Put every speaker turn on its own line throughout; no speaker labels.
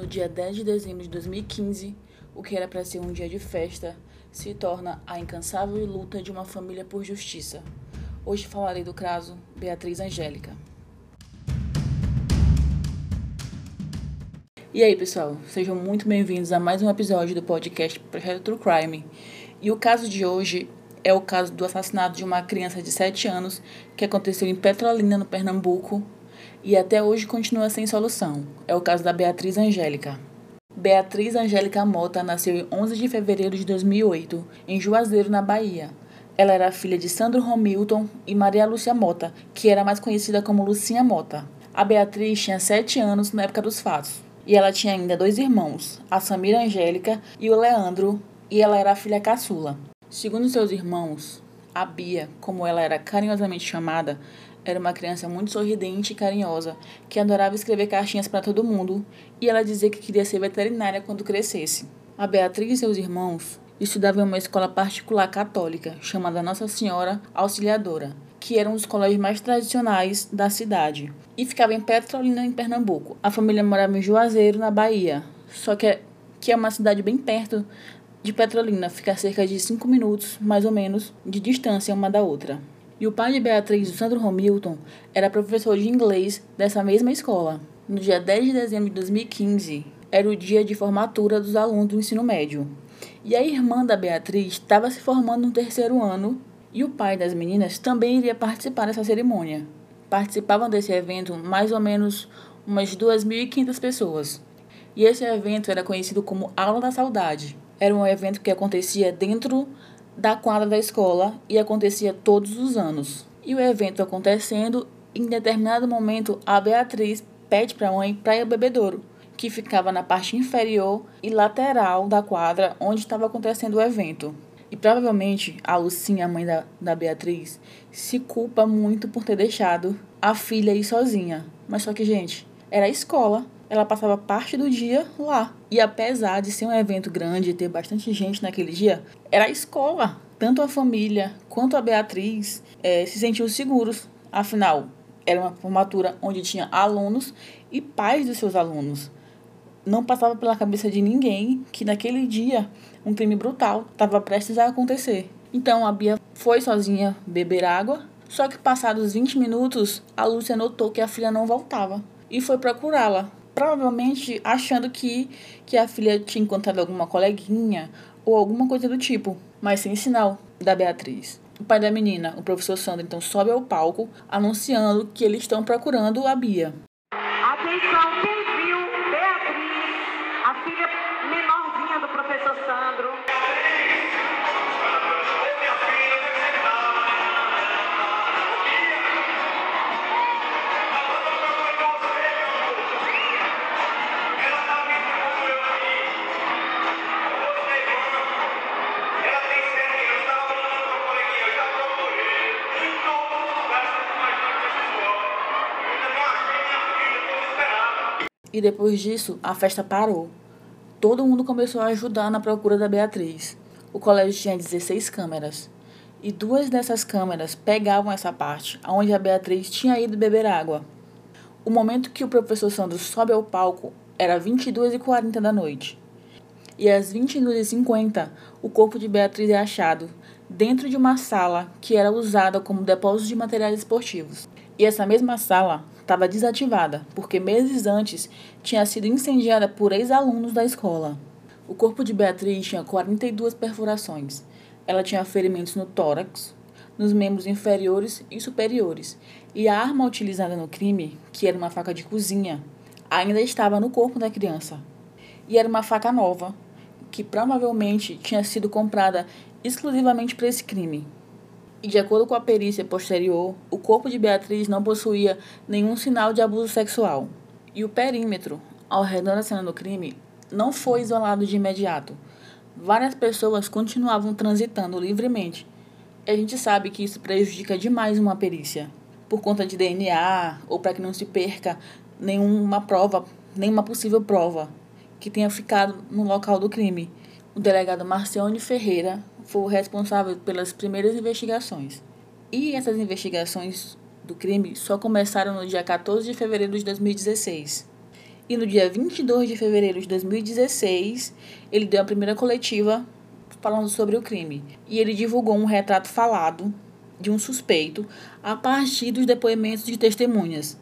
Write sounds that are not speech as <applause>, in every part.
No dia 10 de dezembro de 2015, o que era para ser um dia de festa se torna a incansável luta de uma família por justiça. Hoje falarei do caso Beatriz Angélica. E aí, pessoal, sejam muito bem-vindos a mais um episódio do podcast Projeto True Crime. E o caso de hoje é o caso do assassinato de uma criança de 7 anos que aconteceu em Petrolina, no Pernambuco, e até hoje continua sem solução. É o caso da Beatriz Angélica. Beatriz Angélica Mota nasceu em 11 de fevereiro de 2008, em Juazeiro, na Bahia. Ela era filha de Sandro Romilton e Maria Lúcia Mota, que era mais conhecida como Lucinha Mota. A Beatriz tinha 7 anos na época dos fatos. E ela tinha ainda dois irmãos, a Samira Angélica e o Leandro, e ela era filha caçula. Segundo seus irmãos, a Bia, como ela era carinhosamente chamada, era uma criança muito sorridente e carinhosa, que adorava escrever cartinhas para todo mundo, e ela dizia que queria ser veterinária quando crescesse. A Beatriz e seus irmãos estudavam em uma escola particular católica, chamada Nossa Senhora Auxiliadora, que era um dos colégios mais tradicionais da cidade, e ficava em Petrolina, em Pernambuco. A família morava em Juazeiro, na Bahia, só que é, que é uma cidade bem perto de Petrolina, fica a cerca de 5 minutos, mais ou menos, de distância uma da outra. E o pai de Beatriz, o Sandro Romilton, era professor de inglês dessa mesma escola. No dia 10 de dezembro de 2015, era o dia de formatura dos alunos do ensino médio. E a irmã da Beatriz estava se formando no terceiro ano e o pai das meninas também iria participar dessa cerimônia. Participavam desse evento mais ou menos umas 2.500 pessoas. E esse evento era conhecido como Aula da Saudade. Era um evento que acontecia dentro da quadra da escola e acontecia todos os anos. E o evento acontecendo, em determinado momento, a Beatriz pede para a mãe para ir ao bebedouro, que ficava na parte inferior e lateral da quadra onde estava acontecendo o evento. E provavelmente a Lucinha, a mãe da, da Beatriz, se culpa muito por ter deixado a filha ir sozinha. Mas só que, gente, era a escola ela passava parte do dia lá. E apesar de ser um evento grande e ter bastante gente naquele dia, era a escola. Tanto a família quanto a Beatriz é, se sentiam seguros. Afinal, era uma formatura onde tinha alunos e pais dos seus alunos. Não passava pela cabeça de ninguém que naquele dia um crime brutal estava prestes a acontecer. Então a Bia foi sozinha beber água, só que passados 20 minutos a Lúcia notou que a filha não voltava e foi procurá-la provavelmente achando que, que a filha tinha encontrado alguma coleguinha ou alguma coisa do tipo, mas sem sinal da Beatriz. O pai da menina, o professor Sandro, então sobe ao palco anunciando que eles estão procurando a Bia.
Atenção,
E depois disso, a festa parou. Todo mundo começou a ajudar na procura da Beatriz. O colégio tinha 16 câmeras. E duas dessas câmeras pegavam essa parte, onde a Beatriz tinha ido beber água. O momento que o professor Sandro sobe ao palco era 22h40 da noite. E às 22h50, o corpo de Beatriz é achado dentro de uma sala que era usada como depósito de materiais esportivos. E essa mesma sala estava desativada, porque meses antes tinha sido incendiada por ex-alunos da escola. O corpo de Beatriz tinha 42 perfurações. Ela tinha ferimentos no tórax, nos membros inferiores e superiores, e a arma utilizada no crime, que era uma faca de cozinha, ainda estava no corpo da criança. E era uma faca nova, que provavelmente tinha sido comprada exclusivamente para esse crime. E de acordo com a perícia posterior, o corpo de Beatriz não possuía nenhum sinal de abuso sexual. E o perímetro ao redor da cena do crime não foi isolado de imediato. Várias pessoas continuavam transitando livremente. E a gente sabe que isso prejudica demais uma perícia, por conta de DNA ou para que não se perca nenhuma prova, nenhuma possível prova que tenha ficado no local do crime. O delegado Marcione Ferreira foi o responsável pelas primeiras investigações. E essas investigações do crime só começaram no dia 14 de fevereiro de 2016. E no dia 22 de fevereiro de 2016, ele deu a primeira coletiva falando sobre o crime. E ele divulgou um retrato falado de um suspeito a partir dos depoimentos de testemunhas,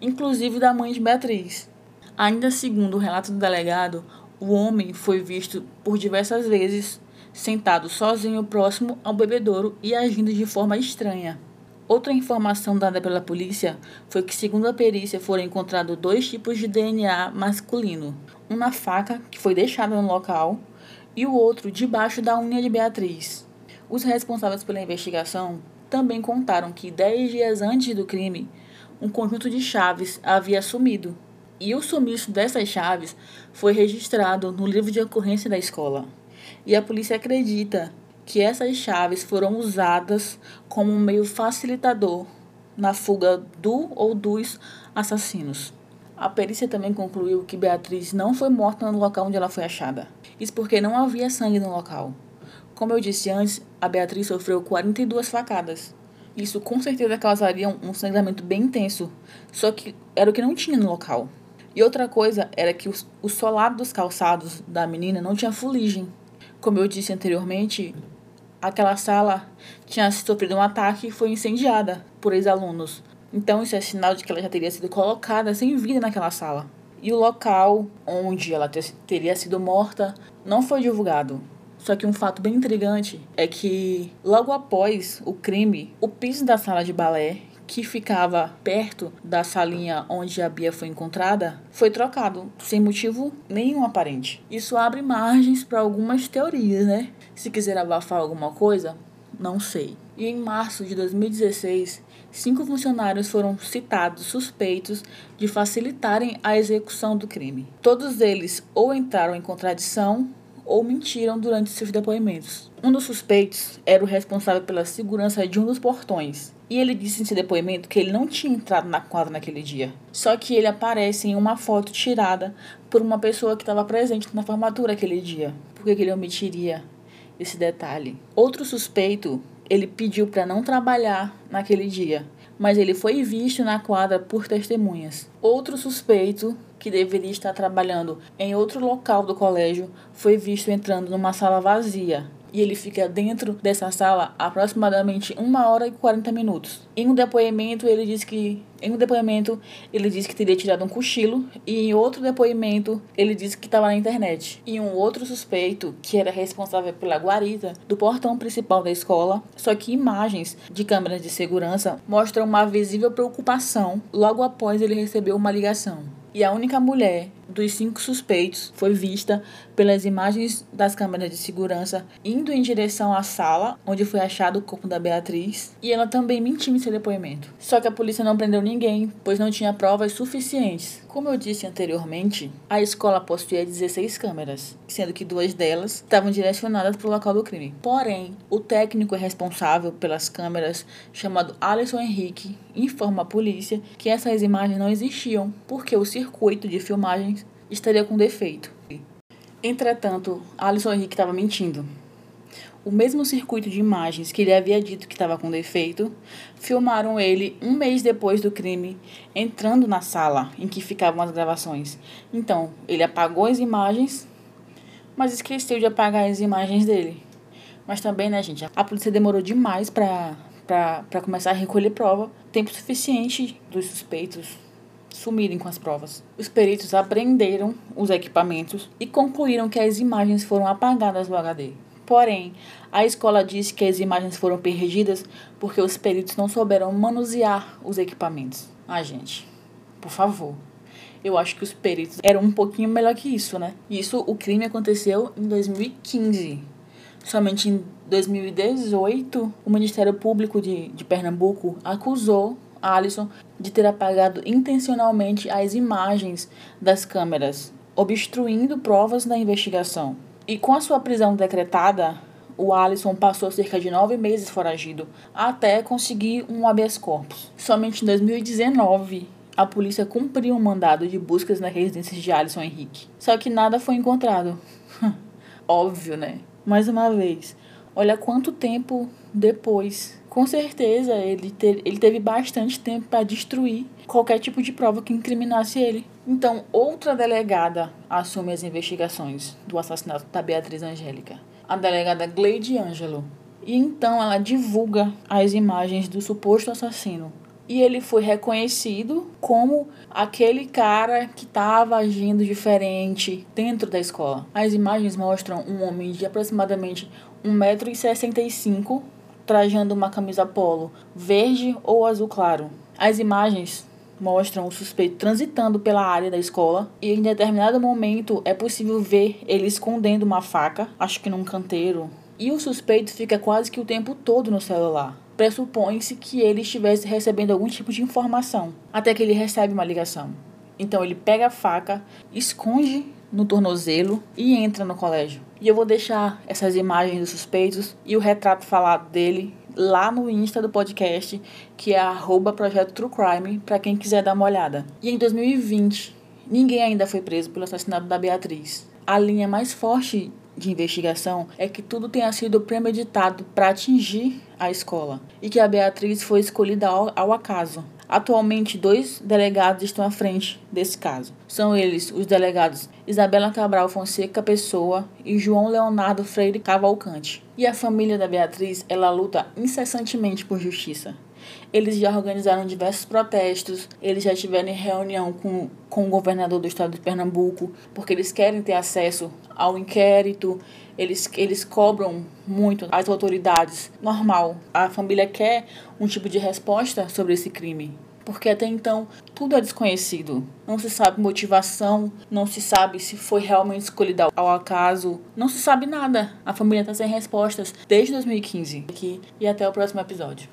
inclusive da mãe de Beatriz. Ainda segundo o relato do delegado, o homem foi visto por diversas vezes sentado sozinho próximo ao bebedouro e agindo de forma estranha. Outra informação dada pela polícia foi que, segundo a perícia, foram encontrados dois tipos de DNA masculino: um na faca, que foi deixada no local, e o outro debaixo da unha de Beatriz. Os responsáveis pela investigação também contaram que, dez dias antes do crime, um conjunto de chaves havia sumido, e o sumiço dessas chaves foi registrado no livro de ocorrência da escola. E a polícia acredita que essas chaves foram usadas como um meio facilitador na fuga do ou dos assassinos. A perícia também concluiu que Beatriz não foi morta no local onde ela foi achada. Isso porque não havia sangue no local. Como eu disse antes, a Beatriz sofreu 42 facadas. Isso com certeza causaria um sangramento bem intenso, só que era o que não tinha no local. E outra coisa era que o solado dos calçados da menina não tinha fuligem. Como eu disse anteriormente, aquela sala tinha sofrido um ataque e foi incendiada por ex-alunos. Então isso é sinal de que ela já teria sido colocada sem vida naquela sala. E o local onde ela teria sido morta não foi divulgado. Só que um fato bem intrigante é que logo após o crime, o piso da sala de balé que ficava perto da salinha onde a Bia foi encontrada foi trocado, sem motivo nenhum aparente. Isso abre margens para algumas teorias, né? Se quiser abafar alguma coisa, não sei. E em março de 2016, cinco funcionários foram citados suspeitos de facilitarem a execução do crime. Todos eles ou entraram em contradição ou mentiram durante seus depoimentos. Um dos suspeitos era o responsável pela segurança de um dos portões. E ele disse em seu depoimento que ele não tinha entrado na quadra naquele dia. Só que ele aparece em uma foto tirada por uma pessoa que estava presente na formatura aquele dia. Por que, que ele omitiria esse detalhe? Outro suspeito, ele pediu para não trabalhar naquele dia, mas ele foi visto na quadra por testemunhas. Outro suspeito que deveria estar trabalhando em outro local do colégio, foi visto entrando numa sala vazia. E ele fica dentro dessa sala aproximadamente uma hora e 40 minutos. Em um depoimento, ele diz que em um depoimento, ele disse que teria tirado um cochilo, e em outro depoimento, ele disse que estava na internet. E um outro suspeito, que era responsável pela guarita do portão principal da escola, só que imagens de câmeras de segurança mostram uma visível preocupação logo após ele receber uma ligação e a única mulher dos cinco suspeitos foi vista pelas imagens das câmeras de segurança indo em direção à sala onde foi achado o corpo da Beatriz e ela também mentiu em seu depoimento. Só que a polícia não prendeu ninguém, pois não tinha provas suficientes. Como eu disse anteriormente, a escola possuía 16 câmeras, sendo que duas delas estavam direcionadas para o local do crime. Porém, o técnico responsável pelas câmeras, chamado Alisson Henrique, informa a polícia que essas imagens não existiam porque o circuito de filmagens estaria com defeito. Entretanto, Alisson Henrique estava mentindo. O mesmo circuito de imagens que ele havia dito que estava com defeito, filmaram ele um mês depois do crime, entrando na sala em que ficavam as gravações. Então, ele apagou as imagens, mas esqueceu de apagar as imagens dele. Mas também, né, gente, a polícia demorou demais para começar a recolher prova, tempo suficiente dos suspeitos sumirem com as provas. Os peritos apreenderam os equipamentos e concluíram que as imagens foram apagadas do HD. Porém, a escola disse que as imagens foram perdidas porque os peritos não souberam manusear os equipamentos. Ah, gente, por favor. Eu acho que os peritos eram um pouquinho melhor que isso, né? Isso, o crime aconteceu em 2015. Somente em 2018, o Ministério Público de, de Pernambuco acusou Alisson de ter apagado intencionalmente as imagens das câmeras, obstruindo provas da investigação. E com a sua prisão decretada, o Alisson passou cerca de nove meses foragido, até conseguir um habeas corpus. Somente em 2019, a polícia cumpriu um mandado de buscas na residência de Alisson Henrique. Só que nada foi encontrado. <laughs> Óbvio, né? Mais uma vez, Olha quanto tempo depois. Com certeza ele, te, ele teve bastante tempo para destruir qualquer tipo de prova que incriminasse ele. Então, outra delegada assume as investigações do assassinato da Beatriz Angélica, a delegada Gleide Ângelo. E então ela divulga as imagens do suposto assassino. E ele foi reconhecido como aquele cara que estava agindo diferente dentro da escola. As imagens mostram um homem de aproximadamente 1,65m trajando uma camisa polo verde ou azul claro. As imagens mostram o suspeito transitando pela área da escola e em determinado momento é possível ver ele escondendo uma faca, acho que num canteiro e o suspeito fica quase que o tempo todo no celular. Pressupõe-se que ele estivesse recebendo algum tipo de informação, até que ele recebe uma ligação. Então ele pega a faca, esconde no tornozelo e entra no colégio. E eu vou deixar essas imagens dos suspeitos e o retrato falado dele lá no Insta do podcast, que é arroba Projeto True Crime, para quem quiser dar uma olhada. E em 2020, ninguém ainda foi preso pelo assassinato da Beatriz. A linha mais forte de investigação é que tudo tenha sido premeditado para atingir a escola e que a Beatriz foi escolhida ao, ao acaso. Atualmente, dois delegados estão à frente desse caso. São eles os delegados Isabela Cabral Fonseca Pessoa e João Leonardo Freire Cavalcante. E a família da Beatriz, ela luta incessantemente por justiça. Eles já organizaram diversos protestos, eles já tiveram reunião com, com o governador do estado de Pernambuco, porque eles querem ter acesso ao inquérito, eles, eles cobram muito as autoridades. Normal, a família quer um tipo de resposta sobre esse crime. Porque até então tudo é desconhecido. Não se sabe motivação, não se sabe se foi realmente escolhida ao acaso, não se sabe nada. A família está sem respostas desde 2015. Aqui, e até o próximo episódio.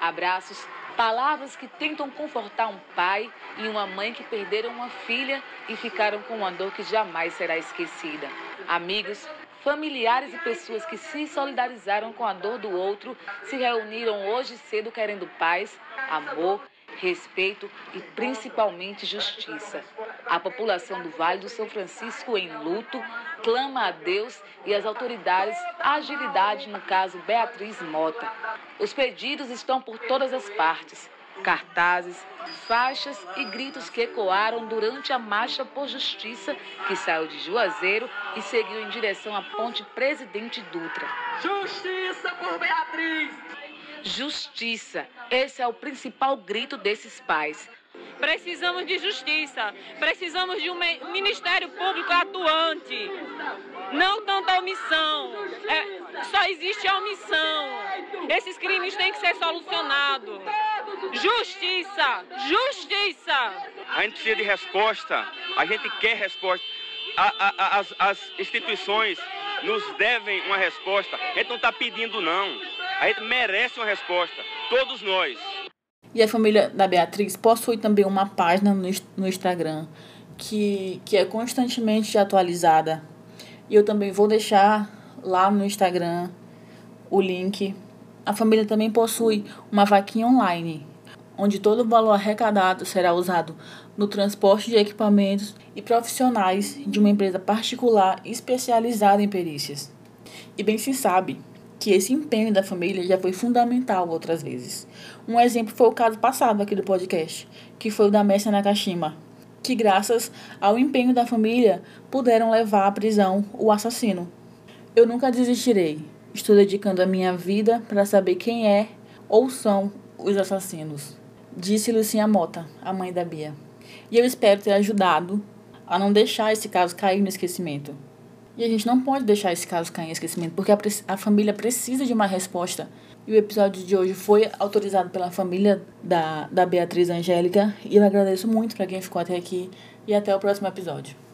Abraços, palavras que tentam confortar um pai e uma mãe que perderam uma filha e ficaram com uma dor que jamais será esquecida. Amigos, familiares e pessoas que se solidarizaram com a dor do outro se reuniram hoje cedo querendo paz, amor respeito e principalmente justiça. A população do Vale do São Francisco, em luto, clama a Deus e às autoridades agilidade no caso Beatriz Mota. Os pedidos estão por todas as partes. Cartazes, faixas e gritos que ecoaram durante a marcha por justiça que saiu de Juazeiro e seguiu em direção à ponte Presidente Dutra.
Justiça por Beatriz!
Justiça. Esse é o principal grito desses pais.
Precisamos de justiça, precisamos de um Ministério Público atuante, não tanta omissão. É, só existe a omissão. Esses crimes têm que ser solucionados. Justiça, justiça.
A gente precisa de resposta, a gente quer resposta. A, a, as, as instituições nos devem uma resposta. A gente não está pedindo, não. A gente merece uma resposta, todos nós.
E a família da Beatriz possui também uma página no, no Instagram que, que é constantemente atualizada. E eu também vou deixar lá no Instagram o link. A família também possui uma vaquinha online, onde todo o valor arrecadado será usado no transporte de equipamentos e profissionais de uma empresa particular especializada em perícias. E bem se sabe que esse empenho da família já foi fundamental outras vezes. Um exemplo foi o caso passado aqui do podcast, que foi o da Messia Nakashima, que graças ao empenho da família puderam levar à prisão o assassino. Eu nunca desistirei. Estou dedicando a minha vida para saber quem é ou são os assassinos, disse Lucinha Mota, a mãe da Bia. E eu espero ter ajudado a não deixar esse caso cair no esquecimento. E a gente não pode deixar esse caso cair em esquecimento, porque a, a família precisa de uma resposta. E o episódio de hoje foi autorizado pela família da, da Beatriz Angélica. E eu agradeço muito para quem ficou até aqui. E até o próximo episódio.